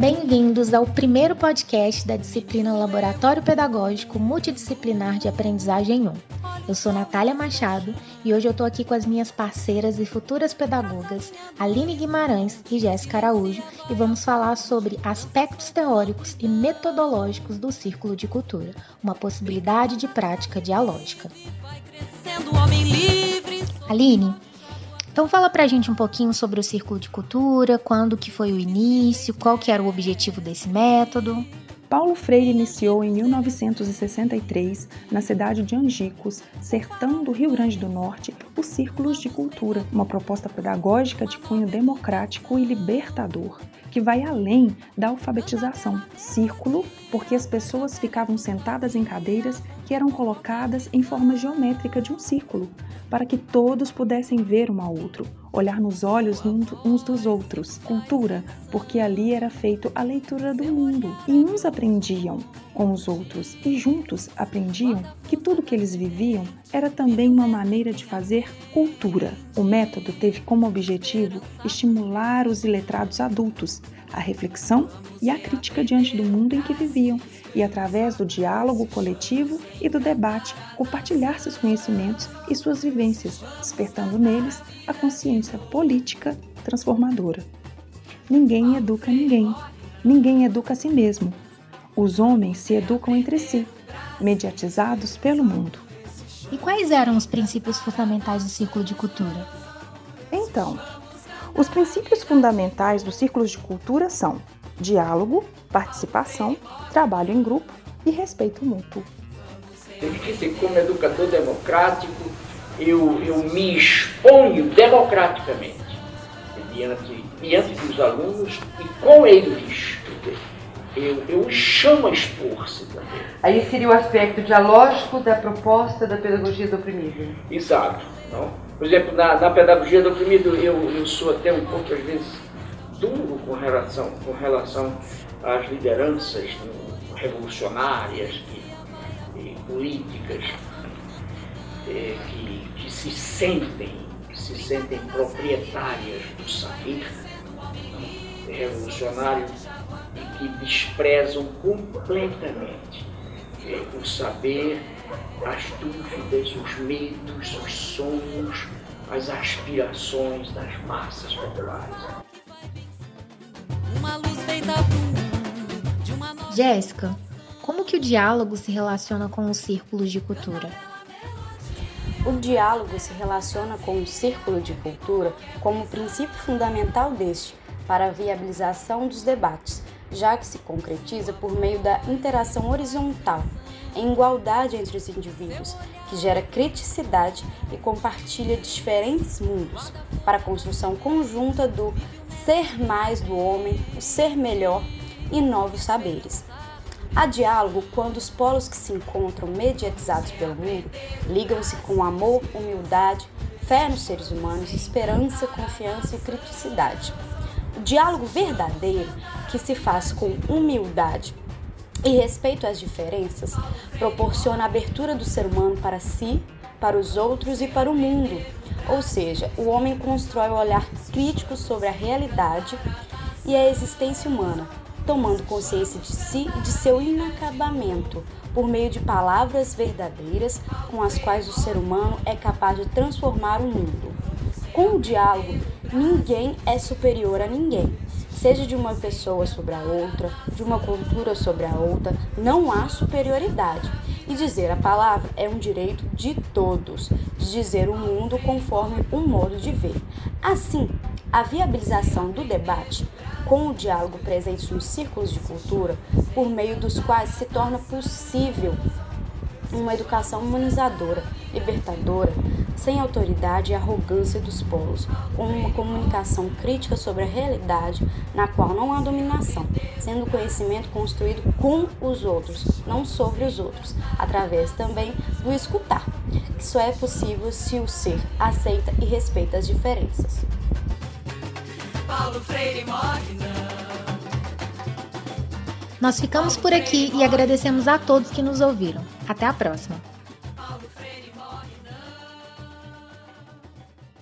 Bem-vindos ao primeiro podcast da disciplina Laboratório Pedagógico Multidisciplinar de Aprendizagem 1. Eu sou Natália Machado e hoje eu estou aqui com as minhas parceiras e futuras pedagogas Aline Guimarães e Jéssica Araújo e vamos falar sobre aspectos teóricos e metodológicos do Círculo de Cultura, uma possibilidade de prática dialógica. Aline, então fala pra gente um pouquinho sobre o Círculo de Cultura, quando que foi o início, qual que era o objetivo desse método. Paulo Freire iniciou em 1963, na cidade de Angicos, sertão do Rio Grande do Norte, os Círculos de Cultura, uma proposta pedagógica de cunho democrático e libertador, que vai além da alfabetização. Círculo, porque as pessoas ficavam sentadas em cadeiras que eram colocadas em forma geométrica de um círculo, para que todos pudessem ver um ao outro, olhar nos olhos uns dos outros. Cultura, porque ali era feito a leitura do mundo. E uns aprendiam com os outros e juntos aprendiam que tudo que eles viviam era também uma maneira de fazer cultura. O método teve como objetivo estimular os iletrados adultos à reflexão e à crítica diante do mundo em que viviam, e através do diálogo coletivo e do debate, compartilhar seus conhecimentos e suas vivências, despertando neles a consciência política transformadora. Ninguém educa ninguém, ninguém educa a si mesmo. Os homens se educam entre si, mediatizados pelo mundo. E quais eram os princípios fundamentais do círculo de cultura? Então, os princípios fundamentais dos círculos de cultura são diálogo, participação, trabalho em grupo e respeito mútuo. Eu disse como educador democrático, eu, eu me exponho democraticamente diante, diante dos alunos e com eles eu, eu chamo a expor-se também. Aí seria o aspecto dialógico da proposta da pedagogia do oprimido. Exato. Não? Por exemplo, na, na pedagogia do oprimido, eu, eu sou até um pouco, às vezes, duro com relação, com relação às lideranças revolucionárias e, e políticas é, que, que se sentem, que se sentem proprietárias do saber revolucionário e que desprezam completamente é, o saber, as dúvidas, os medos, os sonhos, as aspirações das massas populares. Jéssica, como que o diálogo se relaciona com os círculos de cultura? O diálogo se relaciona com o círculo de cultura como princípio fundamental deste para a viabilização dos debates, já que se concretiza por meio da interação horizontal, em igualdade entre os indivíduos, que gera criticidade e compartilha diferentes mundos, para a construção conjunta do ser mais do homem, o ser melhor e novos saberes. Há diálogo quando os polos que se encontram mediatizados pelo mundo ligam-se com amor, humildade, fé nos seres humanos, esperança, confiança e criticidade. O diálogo verdadeiro, que se faz com humildade e respeito às diferenças, proporciona a abertura do ser humano para si, para os outros e para o mundo. Ou seja, o homem constrói o olhar crítico sobre a realidade e a existência humana, tomando consciência de si e de seu inacabamento, por meio de palavras verdadeiras com as quais o ser humano é capaz de transformar o mundo. Com o diálogo, ninguém é superior a ninguém, seja de uma pessoa sobre a outra, de uma cultura sobre a outra, não há superioridade. E dizer a palavra é um direito de todos, de dizer o mundo conforme um modo de ver. Assim, a viabilização do debate com o diálogo presente nos círculos de cultura, por meio dos quais se torna possível uma educação humanizadora, libertadora, sem autoridade e arrogância dos polos, com uma comunicação crítica sobre a realidade na qual não há dominação, sendo o conhecimento construído com os outros, não sobre os outros, através também do escutar, que só é possível se o ser aceita e respeita as diferenças. Paulo Freire não. Nós ficamos por aqui e agradecemos a todos que nos ouviram. Até a próxima!